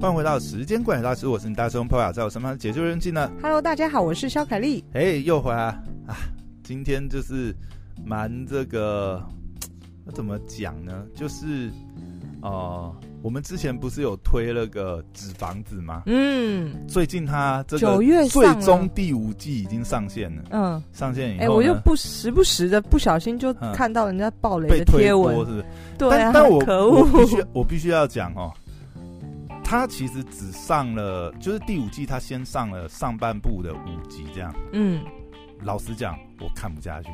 欢迎回到时间管理大师，我是你大师兄 Poya，在我身旁解救人气呢。Hello，大家好，我是肖凯丽。哎，hey, 又回来啊！今天就是蛮这个，那怎么讲呢？就是哦、呃，我们之前不是有推那个纸房子吗？嗯，最近它这个九月最终第五季已经上线了。嗯，上线以后，哎，我又不时不时的不小心就看到人家爆雷的贴文，是不是？对啊，但我可恶，我必须我必须要讲哦。他其实只上了，就是第五季，他先上了上半部的五集，这样。嗯，老实讲，我看不下去，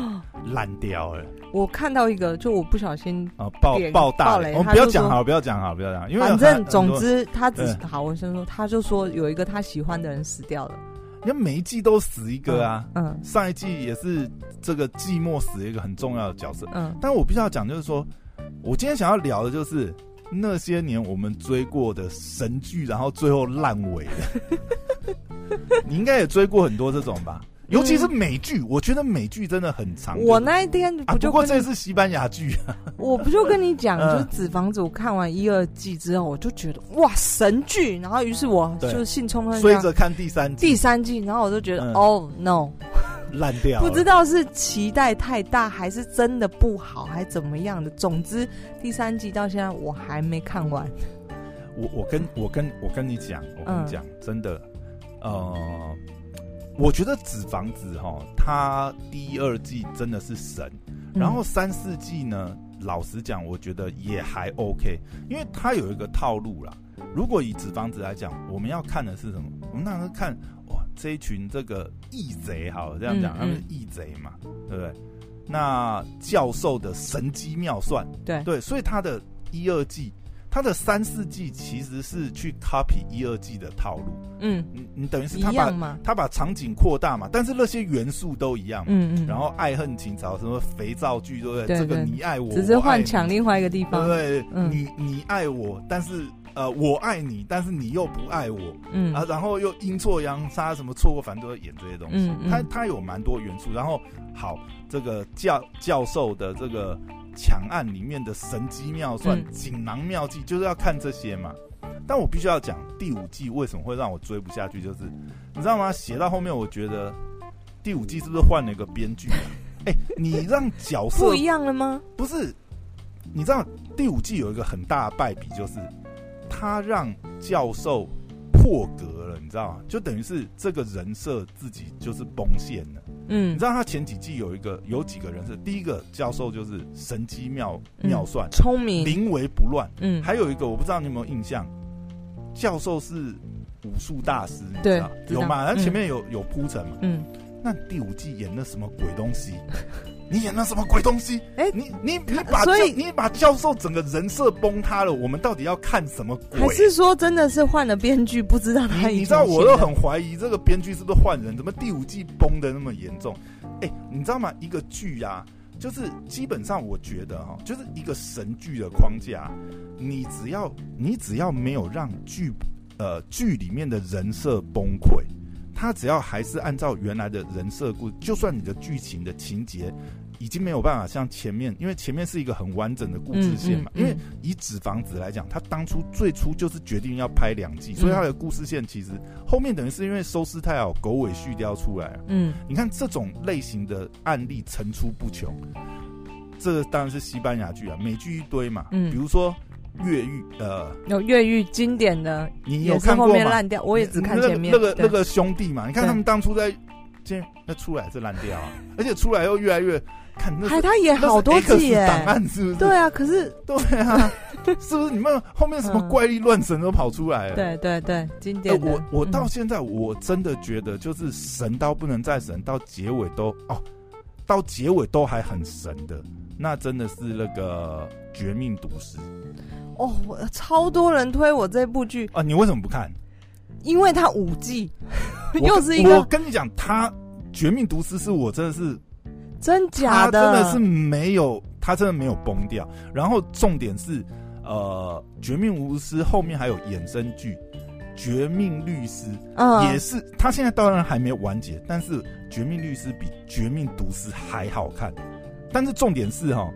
烂掉了。我看到一个，就我不小心啊爆爆大雷，我们不要讲好，不要讲好，不要讲，因为反正总之他只好，我先说，他就说有一个他喜欢的人死掉了。因为每一季都死一个啊，嗯，上一季也是这个寂寞死一个很重要的角色，嗯，但我必须要讲，就是说我今天想要聊的就是。那些年我们追过的神剧，然后最后烂尾的，你应该也追过很多这种吧？尤其是美剧，我觉得美剧真的很长。我那一天不就不过这是西班牙剧啊！我不就跟你讲，就是《纸房子》，我看完一二季之后，我就觉得哇神剧，然后于是我就兴冲冲追着看第三季，第三季，然后我就觉得哦 no。烂掉，不知道是期待太大，还是真的不好，还怎么样的？总之，第三季到现在我还没看完。我我跟我跟我跟你讲，我跟你讲，嗯、真的，呃，我觉得《纸房子》哈，它第一、二季真的是神，然后三四季呢，老实讲，我觉得也还 OK，因为它有一个套路啦。如果以《纸房子》来讲，我们要看的是什么？我们那时候看。这一群这个义贼，好这样讲，他们是义贼嘛，对不对？那教授的神机妙算，对对，所以他的一二季，他的三四季其实是去 copy 一二季的套路，嗯，你你等于是他把他把场景扩大嘛，但是那些元素都一样嘛，嗯嗯，然后爱恨情仇，什么肥皂剧，对不对？这个你爱我，只是换抢另外一个地方，对？嗯、你你爱我，但是。呃，我爱你，但是你又不爱我，嗯。啊，然后又阴错阳差，什么错过，反正都会演这些东西。嗯嗯、他他有蛮多元素，然后好，这个教教授的这个抢案里面的神机妙算、锦、嗯、囊妙计，就是要看这些嘛。但我必须要讲第五季为什么会让我追不下去，就是你知道吗？写到后面，我觉得第五季是不是换了一个编剧？哎、欸，你让角色不一样了吗？不是，你知道第五季有一个很大的败笔，就是。他让教授破格了，你知道吗？就等于是这个人设自己就是崩线了。嗯，你知道他前几季有一个有几个人是，第一个教授就是神机妙妙算，聪明，临危不乱。嗯，还有一个我不知道你有没有印象，教授是武术大师，你知道有吗？他前面有有铺陈嘛？嗯，那第五季演的什么鬼东西？你演了什么鬼东西？哎、欸，你你你把所以你把教授整个人设崩塌了。我们到底要看什么鬼？还是说真的是换了编剧？不知道他你，你知道，我都很怀疑这个编剧是不是换人？怎么第五季崩的那么严重？哎、欸，你知道吗？一个剧啊，就是基本上我觉得哈，就是一个神剧的框架，你只要你只要没有让剧呃剧里面的人设崩溃。他只要还是按照原来的人设故，就算你的剧情的情节已经没有办法像前面，因为前面是一个很完整的故事线嘛。嗯嗯嗯、因为以纸房子来讲，他当初最初就是决定要拍两季，所以他的故事线其实后面等于是因为收视太好，狗尾续貂出来了。嗯，你看这种类型的案例层出不穷。这个当然是西班牙剧啊，美剧一堆嘛。嗯，比如说。越狱呃，有越狱经典的，你有看过吗？后面烂掉，我也只看前面。那个那个兄弟嘛，你看他们当初在，这那出来是烂掉啊，而且出来又越来越看。海他演好多季耶，档案是不是？对啊，可是对啊，是不是你们后面什么怪力乱神都跑出来了？对对对，经典。我我到现在我真的觉得，就是神到不能再神，到结尾都哦，到结尾都还很神的，那真的是那个《绝命毒师》。哦，超多人推我这部剧啊！你为什么不看？因为它五季，又是一个。我跟你讲，他《绝命毒师》是我真的是真假的，真的是没有，他真的没有崩掉。然后重点是，呃，《绝命毒师》后面还有衍生剧《绝命律师》，嗯，也是。他现在当然还没有完结，但是《绝命律师》比《绝命毒师》还好看。但是重点是哈。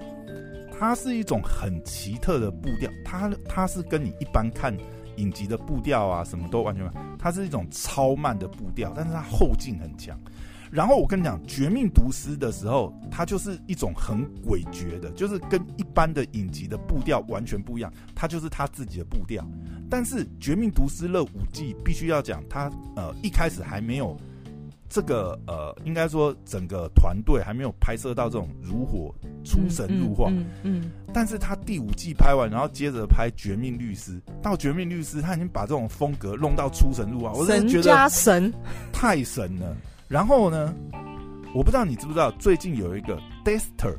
它是一种很奇特的步调，它它是跟你一般看影集的步调啊，什么都完全，它是一种超慢的步调，但是它后劲很强。然后我跟你讲，《绝命毒师》的时候，它就是一种很诡谲的，就是跟一般的影集的步调完全不一样，它就是它自己的步调。但是《绝命毒师》乐五季必须要讲，它呃一开始还没有这个呃，应该说整个团队还没有拍摄到这种如火出神入化。嗯，嗯，嗯，嗯。但是他第五季拍完，然后接着拍《绝命律师》，到《绝命律师》，他已经把这种风格弄到出神入化，我真的觉得神，太神了。然后呢，我不知道你知不知道，最近有一个 Dexter，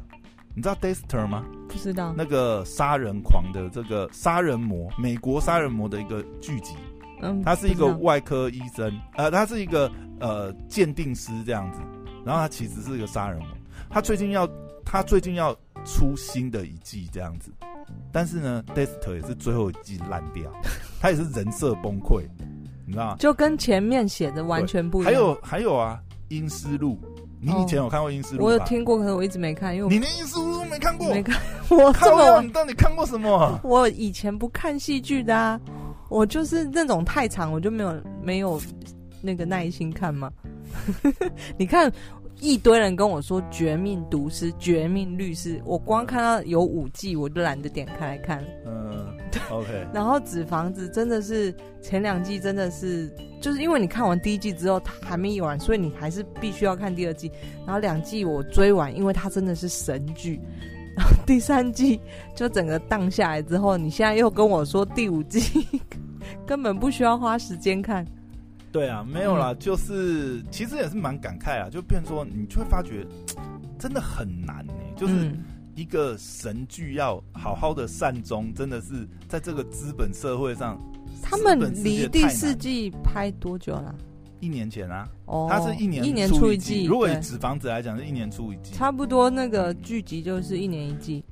你知道 Dexter 吗？不知道。那个杀人狂的这个杀人魔，美国杀人魔的一个剧集。嗯。他是一个外科医生，呃，他是一个呃鉴定师这样子。然后他其实是一个杀人魔。他最近要，他最近要出新的一季这样子。但是呢，Dexter 也是最后一季烂掉，他也是人设崩溃。你知道吗？就跟前面写的完全不一样。还有还有啊，《阴尸路》，你以前有看过《阴尸路》？我有听过，可是我一直没看，因为你连《阴尸路》都没看过。没看，我这么你到底看过什么？我以前不看戏剧的啊，我就是那种太长，我就没有没有那个耐心看吗。你看。一堆人跟我说《绝命毒师》《绝命律师》，我光看到有五季，我就懒得点开来看。嗯，OK。然后《纸房子》真的是前两季真的是，就是因为你看完第一季之后，它还没演完，所以你还是必须要看第二季。然后两季我追完，因为它真的是神剧。然后第三季就整个荡下来之后，你现在又跟我说第五季根本不需要花时间看。对啊，没有啦，嗯、就是其实也是蛮感慨啊，就变成说你就会发觉 真的很难呢、欸，就是一个神剧要好好的善终，真的是在这个资本社会上，他们离第四季拍多久了？一年前啊，哦，他是一年一年出一季，如果以纸房子来讲是一年出一季，差不多那个剧集就是一年一季。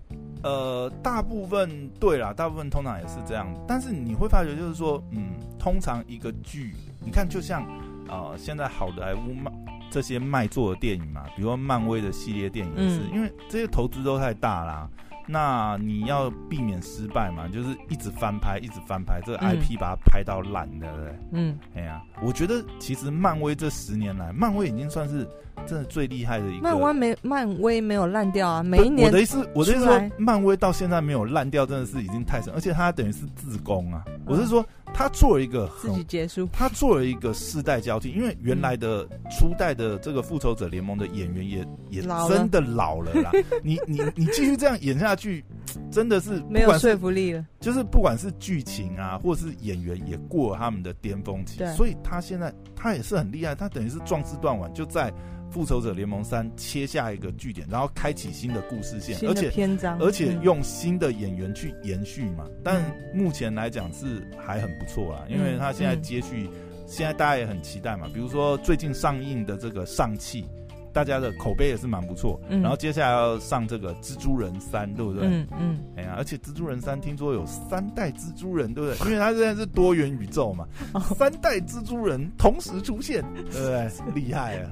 呃，大部分对啦，大部分通常也是这样，但是你会发觉就是说，嗯，通常一个剧。你看，就像，呃，现在好莱坞卖这些卖座的电影嘛，比如说漫威的系列电影也是，嗯、因为这些投资都太大啦。那你要避免失败嘛，就是一直翻拍，一直翻拍，这个 IP 把它拍到烂，对不对？嗯，哎呀，我觉得其实漫威这十年来，漫威已经算是真的最厉害的一个。漫威没漫威没有烂掉啊，每一年。我的意思，我的意思说，漫威到现在没有烂掉，真的是已经太神，而且它等于是自攻啊。我是说。他做了一个自己结束，他做了一个世代交替，因为原来的初代的这个复仇者联盟的演员也也真的老了啦。你你你继续这样演下去，真的是没有说服力了。就是不管是剧情啊，或是演员，也过了他们的巅峰期，所以他现在他也是很厉害，他等于是壮士断腕，就在。复仇者联盟三切下一个据点，然后开启新的故事线，而且篇章，而且用新的演员去延续嘛。嗯、但目前来讲是还很不错啦，因为他现在接续，嗯、现在大家也很期待嘛。比如说最近上映的这个上汽。大家的口碑也是蛮不错，嗯、然后接下来要上这个蜘蛛人三，对不对？嗯嗯。哎呀，而且蜘蛛人三听说有三代蜘蛛人，对不对？因为它现在是多元宇宙嘛，哦、三代蜘蛛人同时出现，对不对？厉害啊！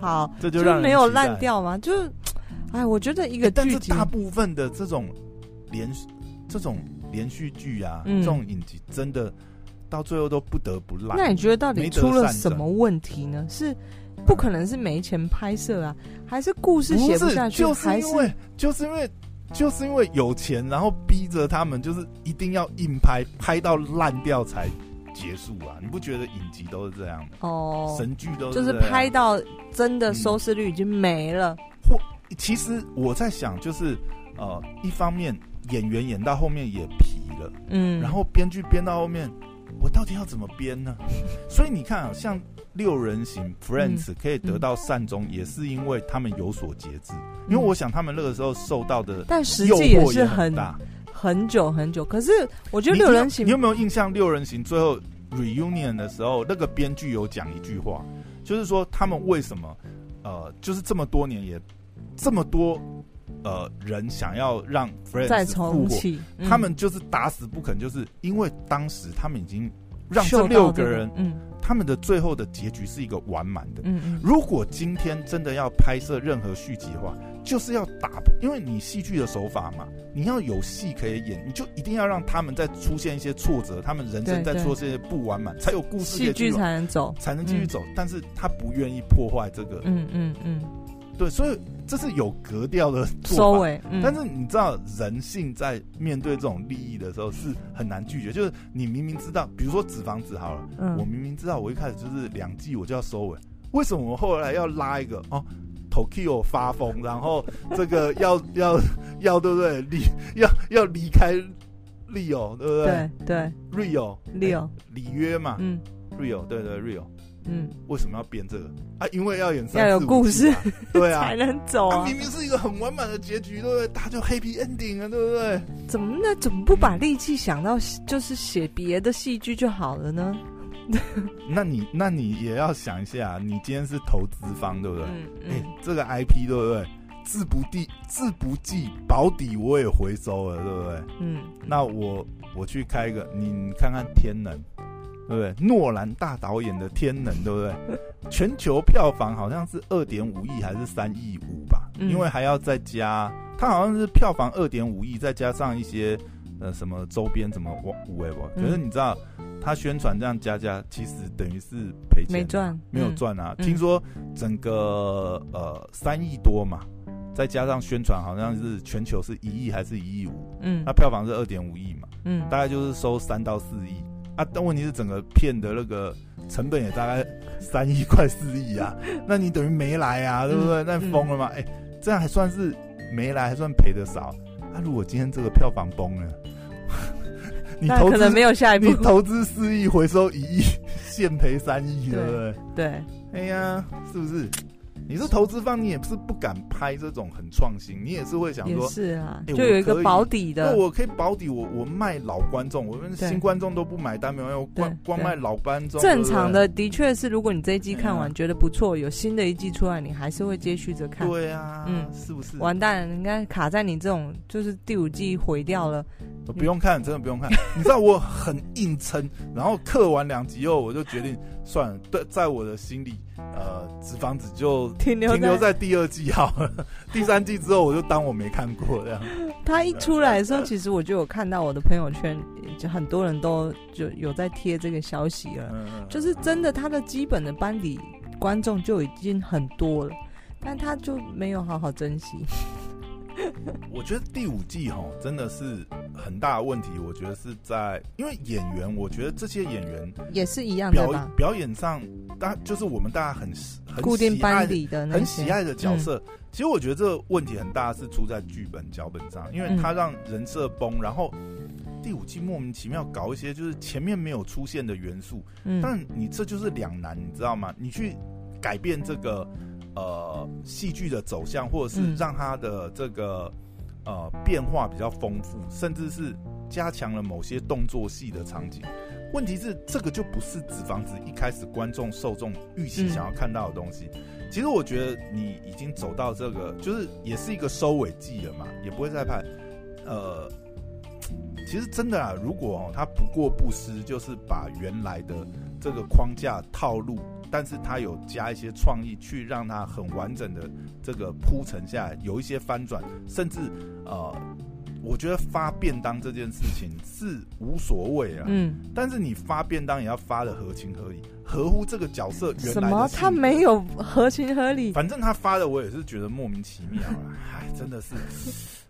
好，这就没有烂掉吗？就，哎，我觉得一个剧，但是大部分的这种连这种连续剧啊，嗯、这种影集，真的到最后都不得不烂。那你觉得到底出了什么问题呢？是？不可能是没钱拍摄啊，还是故事写不下去？就是因为就是因为就是因为有钱，然后逼着他们就是一定要硬拍，拍到烂掉才结束啊！你不觉得影集都是这样的？哦，神剧都是就是拍到真的收视率已经没了。嗯、或其实我在想，就是呃，一方面演员演到后面也疲了，嗯，然后编剧编到后面，我到底要怎么编呢？所以你看啊，像。六人行 Friends 可以得到善终，也是因为他们有所节制。因为我想他们那个时候受到的，但实际也是很大，很久很久。可是我觉得六人行，你有没有印象？六人行最后 reunion 的时候，那个编剧有讲一句话，就是说他们为什么呃，就是这么多年也这么多呃人想要让 Friends 再重启，他们就是打死不肯，就是因为当时他们已经。让这六个人，嗯，他们的最后的结局是一个完满的。嗯嗯。如果今天真的要拍摄任何续集的话，就是要打破，因为你戏剧的手法嘛，你要有戏可以演，你就一定要让他们再出现一些挫折，他们人生再出现一些不完满，才有故事。戏剧才能走，才能继续走。嗯、但是他不愿意破坏这个，嗯嗯嗯，对，所以这是有格调的收尾。嗯、但是你知道，人性在面对这种利益的时候是很难拒绝。就是你明明知道，比如说纸房子好了，嗯、我明明知道我一开始就是两季我就要收尾，为什么我后来要拉一个哦？Tokyo 发疯，然后这个 要要要对不对？离要要离开 Rio，对不对？对对，Rio Rio 里约嘛，嗯，Rio 对对 Rio，嗯，为什么要编这个啊？因为要演要有故事，对啊，才能走啊。明明是一个很完满的结局，对不对？他就 Happy Ending 啊，对不对？怎么那？怎么不把力气想到就是写别的戏剧就好了呢？那你那你也要想一下，你今天是投资方，对不对？嗯嗯、欸。这个 IP 对不对？字不地字不计保底，我也回收了，对不对？嗯。那我我去开一个，你看看《天能》，对不对？诺兰大导演的《天能》，对不对？全球票房好像是二点五亿还是三亿五吧？嗯、因为还要再加，他好像是票房二点五亿，再加上一些呃什么周边怎么五五不？可是你知道？他宣传这样加加，其实等于是赔钱，没赚，没有赚啊。嗯、听说整个呃三亿多嘛，再加上宣传，好像是全球是一亿还是一亿五？嗯，那票房是二点五亿嘛，嗯，大概就是收三到四亿啊。但问题是整个片的那个成本也大概三亿快四亿啊，那你等于没来啊，对不对？那疯了吗？哎、欸，这样还算是没来，还算赔的少。那、啊、如果今天这个票房崩了？你投可能没有下一步。你投资四亿，回收一亿，现赔三亿，对不对？对，哎呀，是不是？你是投资方，你也不是不敢拍这种很创新，你也是会想说，是啊，欸、就有一个保底的。那我可以保底，我我卖老观众，我们新观众都不买单，没有，光光卖老观众。正常的，的确是，如果你这一季看完觉得不错，有新的一季出来，你还是会接续着看。对啊，嗯，是不是？完蛋了，应该卡在你这种，就是第五季毁掉了。不用看，真的不用看。你知道我很硬撑，然后刻完两集后，我就决定算了。对，在我的心里，呃，纸房子就停留停留在第二季好了。第三季之后，我就当我没看过这样。他一出来的时候，其实我就有看到我的朋友圈，就很多人都就有在贴这个消息了。嗯、就是真的，他的基本的班底观众就已经很多了，但他就没有好好珍惜。我觉得第五季哈真的是很大的问题。我觉得是在因为演员，我觉得这些演员也是一样的吧。表演上，大就是我们大家很很固定班底的、很喜爱的角色。嗯、其实我觉得这个问题很大，是出在剧本脚本上，因为他让人设崩，然后第五季莫名其妙搞一些就是前面没有出现的元素。嗯，但你这就是两难，你知道吗？你去改变这个。呃，戏剧的走向，或者是让它的这个、呃变化比较丰富，甚至是加强了某些动作戏的场景。问题是，这个就不是纸房子一开始观众受众预期想要看到的东西。其实我觉得你已经走到这个，就是也是一个收尾季了嘛，也不会再拍。呃，其实真的啊，如果他不过不失，就是把原来的这个框架套路。但是他有加一些创意，去让它很完整的这个铺陈下来，有一些翻转，甚至呃，我觉得发便当这件事情是无所谓啊。嗯。但是你发便当也要发的合情合理，合乎这个角色原来的。什么？他没有合情合理？反正他发的我也是觉得莫名其妙啊！哎，真的是，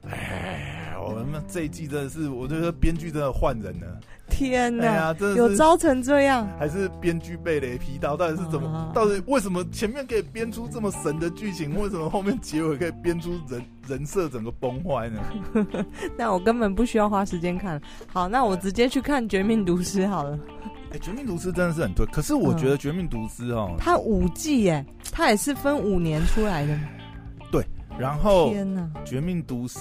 哎，我们这一季真的是，我觉得编剧真的换人了。天哪！哎、真的有糟成这样，还是编剧被雷劈到？到底是怎么？啊、到底为什么前面可以编出这么神的剧情？为什么后面结尾可以编出人人设整个崩坏呢？那我根本不需要花时间看。好，那我直接去看《绝命毒师》好了。哎，欸，《绝命毒师》真的是很对，可是我觉得《绝命毒师》哦，它五季哎，它也是分五年出来的。对，然后天哪，《绝命毒师》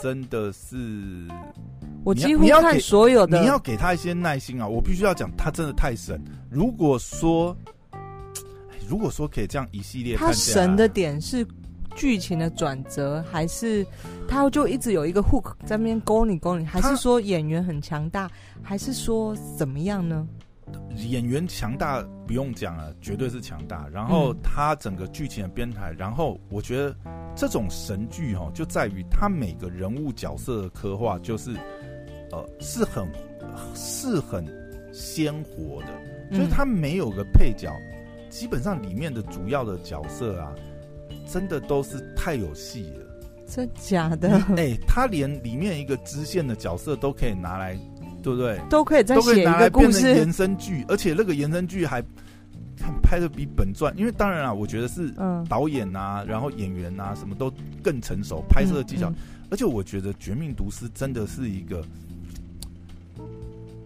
真的是。我几乎看所有的，你要给他一些耐心啊！我必须要讲，他真的太神。如果说，如果说可以这样一系列，他神的点是剧情的转折，还是他就一直有一个 hook 在那边勾你勾你，还是说演员很强大，还是说怎么样呢？演员强大不用讲了，绝对是强大。然后他整个剧情的编排，然后我觉得这种神剧哦，就在于他每个人物角色的刻画，就是呃是很是很鲜活的，就是他没有个配角，基本上里面的主要的角色啊，真的都是太有戏了。真假的？哎，他连里面一个支线的角色都可以拿来。对不对？都可以再写一个故事，延伸剧，而且那个延伸剧还看拍的比本传，因为当然啊，我觉得是导演啊，然后演员啊，什么都更成熟，拍摄的技巧，嗯嗯、而且我觉得《绝命毒师》真的是一个，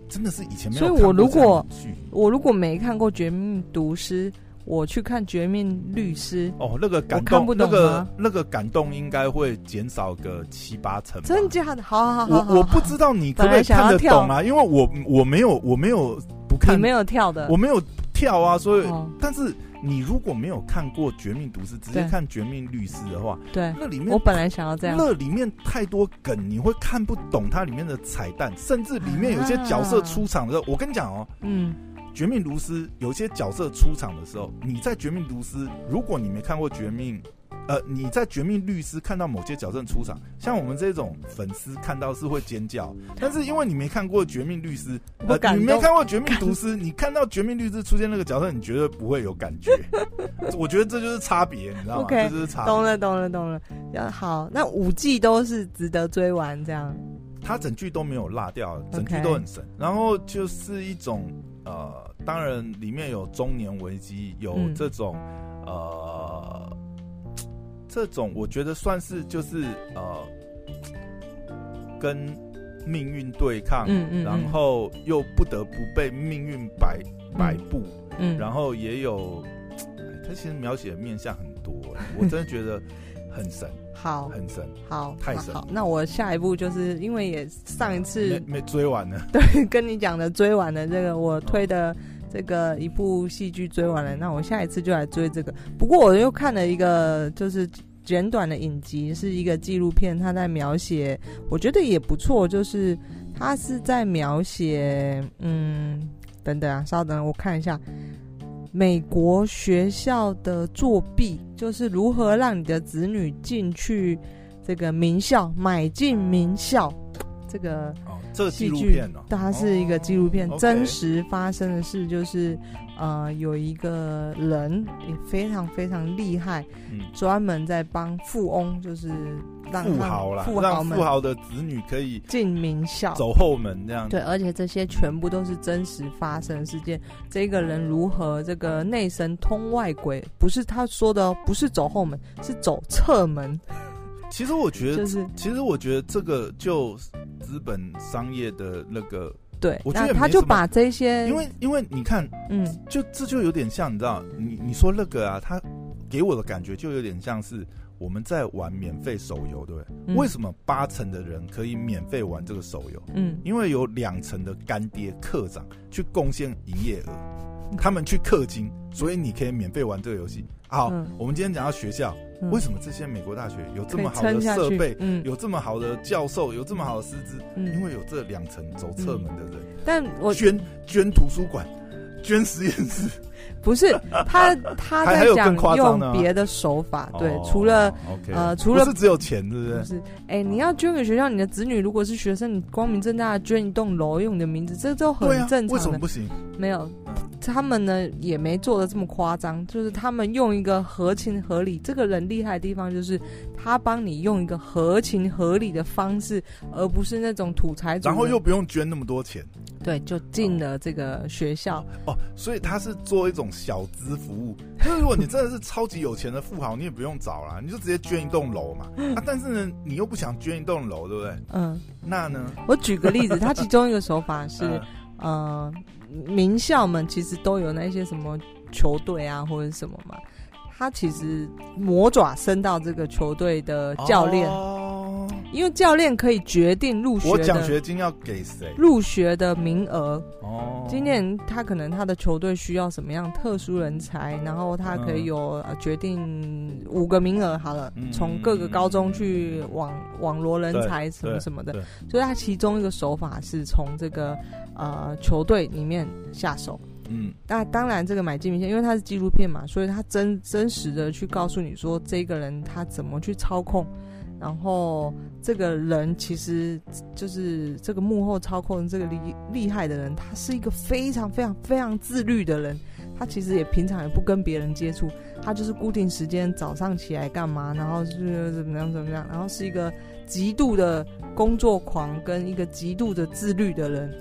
真的是以前没有。所以我如果我如果没看过《绝命毒师》。我去看《绝命律师》哦，那个感动，那个那个感动应该会减少个七八成。真假的？好好好，好，我我不知道你可不可以看得懂啊？因为我我没有我没有不看，你没有跳的，我没有跳啊。所以，哦、但是你如果没有看过《绝命毒师》，直接看《绝命律师》的话，对，那里面我本来想要这样，那里面太多梗，你会看不懂它里面的彩蛋，甚至里面有些角色出场的时候，啊、我跟你讲哦，嗯。绝命毒师有些角色出场的时候，你在绝命毒师，如果你没看过绝命，呃，你在绝命律师看到某些角色出场，像我们这种粉丝看到是会尖叫，但是因为你没看过绝命律师，呃，你没看过绝命毒师，你看到绝命律师出现那个角色，你绝对不会有感觉。我觉得这就是差别，你知道吗？Okay, 这就是差别。懂了，懂了，懂了。好，那五季都是值得追完，这样。他整句都没有落掉，整句都很神。然后就是一种呃。当然，里面有中年危机，有这种，嗯、呃，这种我觉得算是就是呃，跟命运对抗，嗯嗯嗯，然后又不得不被命运摆摆布，嗯，然后也有，他其实描写的面相很多，我真的觉得很神，好，很神，好，太神。好，那我下一步就是因为也上一次没，没追完呢，对，跟你讲的追完的这个我推的。这个一部戏剧追完了，那我下一次就来追这个。不过我又看了一个就是简短的影集，是一个纪录片，他在描写，我觉得也不错，就是他是在描写，嗯，等等啊，稍等，我看一下，美国学校的作弊，就是如何让你的子女进去这个名校，买进名校。这个这个纪录片呢，它是一个纪录片，真实发生的事，就是呃，有一个人也非常非常厉害，专门在帮富翁，就是让富豪啦，富豪们富豪的子女可以进名校，走后门这样。对，而且这些全部都是真实发生的事件。这个人如何这个内神通外鬼，不是他说的，不是走后门，是走侧门。其实我觉得，就是其实我觉得这个就资本商业的那个，对，我觉得他就把这些，因为因为你看，嗯，就这就有点像，你知道，你你说那个啊，他给我的感觉就有点像是我们在玩免费手游，对不对？嗯，为什么八成的人可以免费玩这个手游？嗯，因为有两成的干爹课长去贡献营业额，他们去氪金，所以你可以免费玩这个游戏。好，嗯，我们今天讲到学校。为什么这些美国大学有这么好的设备？嗯，有这么好的教授，有这么好的师资？嗯，因为有这两层走侧门的人。但我捐捐图书馆，捐实验室，不是 他他在讲用别的手法。对，除了呃，除了是只有钱，是不是？是。哎，你要捐给学校，你的子女如果是学生，你光明正大的捐一栋楼，用你的名字，这都很正常的。为什么不行？没有。他们呢也没做的这么夸张，就是他们用一个合情合理。这个人厉害的地方就是他帮你用一个合情合理的方式，而不是那种土财主。然后又不用捐那么多钱，对，就进了这个学校哦。哦，所以他是做一种小资服务。那如果你真的是超级有钱的富豪，你也不用找了，你就直接捐一栋楼嘛。啊，但是呢，你又不想捐一栋楼，对不对？嗯。那呢？我举个例子，他其中一个手法是，嗯。呃名校们其实都有那些什么球队啊，或者什么嘛。他其实魔爪伸到这个球队的教练，因为教练可以决定入学。我奖学金要给谁？入学的名额。哦。今年他可能他的球队需要什么样特殊人才，然后他可以有决定五个名额好了，从、嗯、各个高中去网网罗人才什么什么的。所以他其中一个手法是从这个呃球队里面下手。嗯，那当然，这个买进明星，因为它是纪录片嘛，所以他真真实的去告诉你说，这个人他怎么去操控，然后这个人其实就是这个幕后操控这个厉厉害的人，他是一个非常非常非常自律的人，他其实也平常也不跟别人接触，他就是固定时间早上起来干嘛，然后是怎么样怎么样，然后是一个极度的工作狂跟一个极度的自律的人。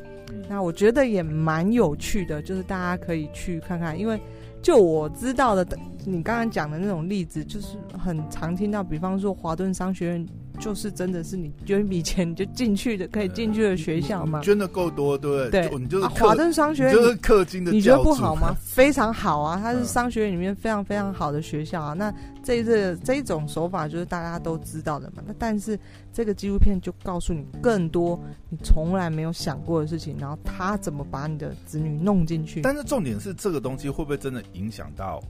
那我觉得也蛮有趣的，就是大家可以去看看，因为就我知道的，你刚刚讲的那种例子，就是很常听到，比方说华顿商学院。就是真的是你捐一笔钱你就进去的，可以进去的学校吗？捐的够多，对不对？对，你就是华顿商学院，就是氪金的，你觉得不好吗？非常好啊，它是商学院里面非常非常好的学校啊。那这一这这一种手法就是大家都知道的嘛。那但是这个纪录片就告诉你更多你从来没有想过的事情，然后他怎么把你的子女弄进去。但是重点是这个东西会不会真的影响到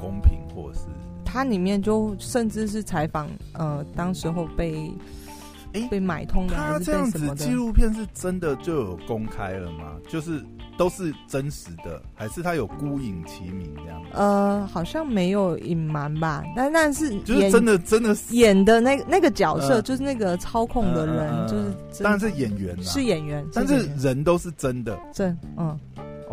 公平，或是？它里面就甚至是采访，呃，当时候被，哎、欸，被买通的他这样子？纪录片是真的就有公开了吗？就是都是真实的，还是他有孤影其名这样？呃，好像没有隐瞒吧，但但是就是真的真的演的那那个角色，呃、就是那个操控的人，呃、就是当然是演员，是演员，但是人都是真的，真嗯。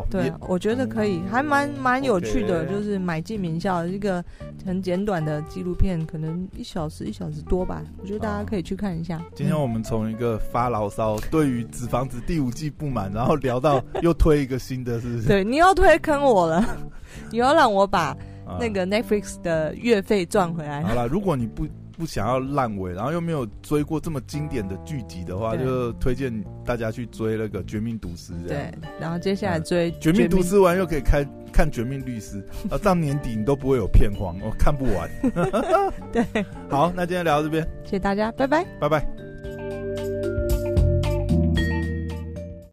对，我觉得可以，还蛮蛮有趣的，就是买进名校一个很简短的纪录片，可能一小时一小时多吧，我觉得大家可以去看一下。今天我们从一个发牢骚，对于《纸房子》第五季不满，然后聊到又推一个新的，是不是？对，你又推坑我了，你要让我把那个 Netflix 的月费赚回来。好了，如果你不。不想要烂尾，然后又没有追过这么经典的剧集的话，就推荐大家去追那个《绝命毒师》。对，然后接下来追《绝命毒师》完又可以开看《绝命律师》，啊，到年底你都不会有片荒，我看不完。对，好，那今天聊到这边，谢谢大家，拜拜，拜拜。